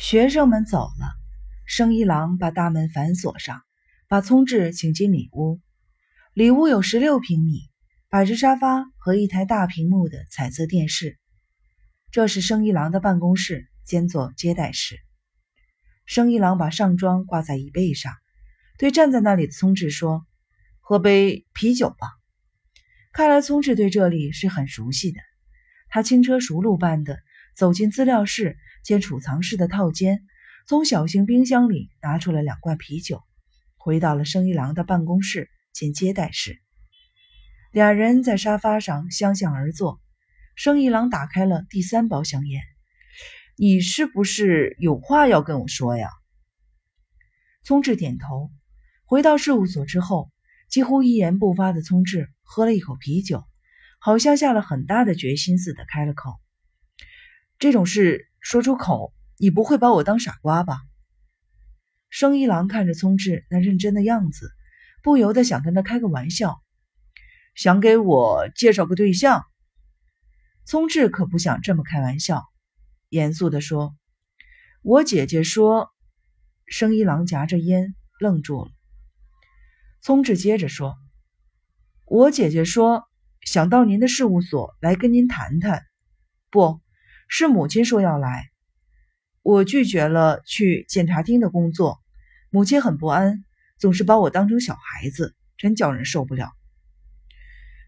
学生们走了，生一郎把大门反锁上，把聪智请进里屋。里屋有十六平米，摆着沙发和一台大屏幕的彩色电视。这是生一郎的办公室，兼做接待室。生一郎把上装挂在椅背上，对站在那里的聪智说：“喝杯啤酒吧。”看来聪智对这里是很熟悉的。他轻车熟路般的走进资料室。兼储藏室的套间，从小型冰箱里拿出了两罐啤酒，回到了生一郎的办公室兼接待室。俩人在沙发上相向而坐。生一郎打开了第三包香烟：“你是不是有话要跟我说呀？”聪智点头。回到事务所之后，几乎一言不发的聪智喝了一口啤酒，好像下了很大的决心似的，开了口：“这种事。”说出口，你不会把我当傻瓜吧？生一郎看着聪智那认真的样子，不由得想跟他开个玩笑，想给我介绍个对象。聪智可不想这么开玩笑，严肃地说：“我姐姐说。”生一郎夹着烟愣住了。聪智接着说：“我姐姐说想到您的事务所来跟您谈谈，不。”是母亲说要来，我拒绝了去检察厅的工作，母亲很不安，总是把我当成小孩子，真叫人受不了。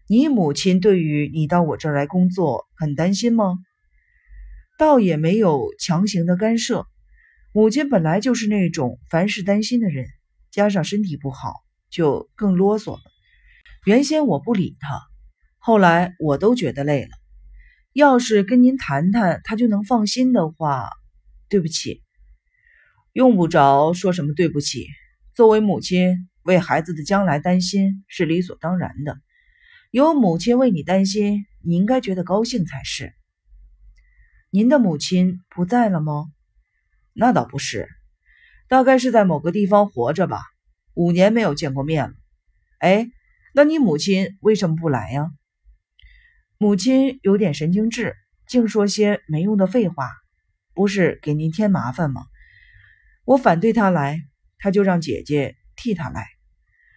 你母亲对于你到我这儿来工作很担心吗？倒也没有强行的干涉，母亲本来就是那种凡事担心的人，加上身体不好，就更啰嗦了。原先我不理她，后来我都觉得累了。要是跟您谈谈，他就能放心的话，对不起，用不着说什么对不起。作为母亲，为孩子的将来担心是理所当然的。有母亲为你担心，你应该觉得高兴才是。您的母亲不在了吗？那倒不是，大概是在某个地方活着吧。五年没有见过面了。哎，那你母亲为什么不来呀？母亲有点神经质，净说些没用的废话，不是给您添麻烦吗？我反对她来，她就让姐姐替她来，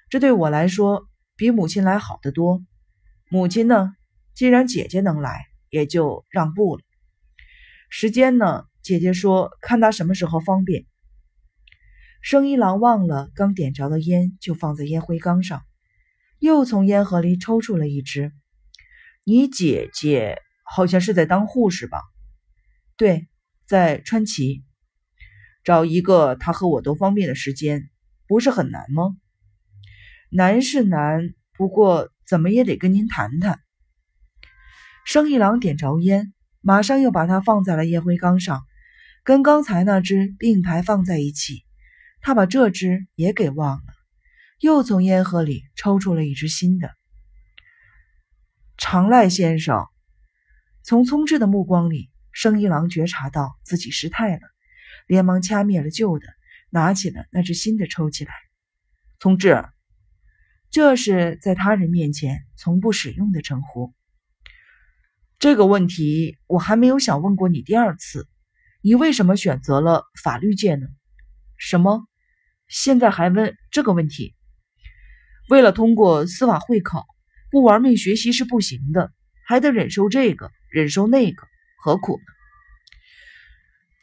这对我来说比母亲来好得多。母亲呢，既然姐姐能来，也就让步了。时间呢，姐姐说看她什么时候方便。生一郎忘了刚点着的烟就放在烟灰缸上，又从烟盒里抽出了一支。你姐姐好像是在当护士吧？对，在川崎，找一个她和我都方便的时间，不是很难吗？难是难，不过怎么也得跟您谈谈。生一郎点着烟，马上又把它放在了烟灰缸上，跟刚才那只并排放在一起。他把这只也给忘了，又从烟盒里抽出了一只新的。长濑先生，从聪智的目光里，生一郎觉察到自己失态了，连忙掐灭了旧的，拿起了那只新的抽起来。聪智，这是在他人面前从不使用的称呼。这个问题我还没有想问过你第二次，你为什么选择了法律界呢？什么？现在还问这个问题？为了通过司法会考。不玩命学习是不行的，还得忍受这个，忍受那个，何苦呢？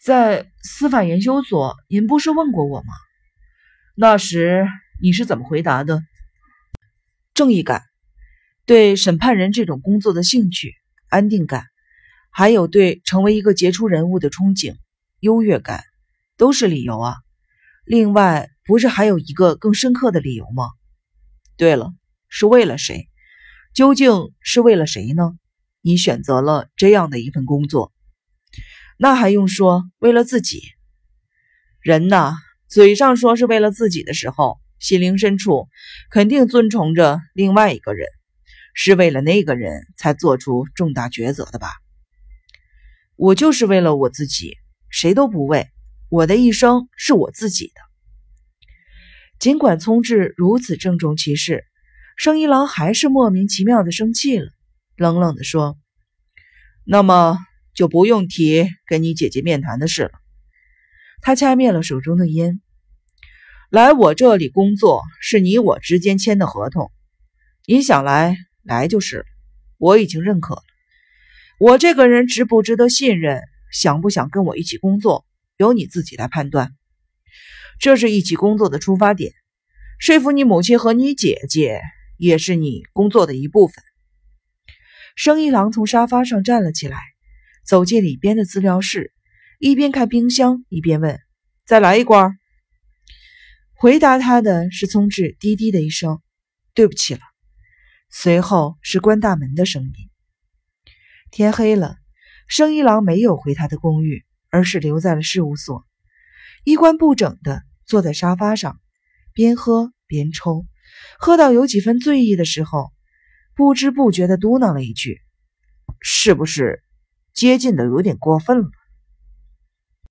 在司法研究所，您不是问过我吗？那时你是怎么回答的？正义感，对审判人这种工作的兴趣，安定感，还有对成为一个杰出人物的憧憬，优越感，都是理由啊。另外，不是还有一个更深刻的理由吗？对了，是为了谁？究竟是为了谁呢？你选择了这样的一份工作，那还用说？为了自己。人呐，嘴上说是为了自己的时候，心灵深处肯定尊崇着另外一个人，是为了那个人才做出重大抉择的吧？我就是为了我自己，谁都不为。我的一生是我自己的。尽管聪智如此郑重其事。生一郎还是莫名其妙的生气了，冷冷的说：“那么就不用提跟你姐姐面谈的事了。”他掐灭了手中的烟。来我这里工作是你我之间签的合同，你想来来就是了。我已经认可了。我这个人值不值得信任，想不想跟我一起工作，由你自己来判断。这是一起工作的出发点，说服你母亲和你姐姐，也是你工作的一部分。生一郎从沙发上站了起来，走进里边的资料室，一边看冰箱，一边问：“再来一罐？”回答他的是聪智低低的一声：“对不起了。”随后是关大门的声音。天黑了，生一郎没有回他的公寓，而是留在了事务所，衣冠不整的坐在沙发上，边喝边抽，喝到有几分醉意的时候，不知不觉的嘟囔了一句：“是不是接近的有点过分了？”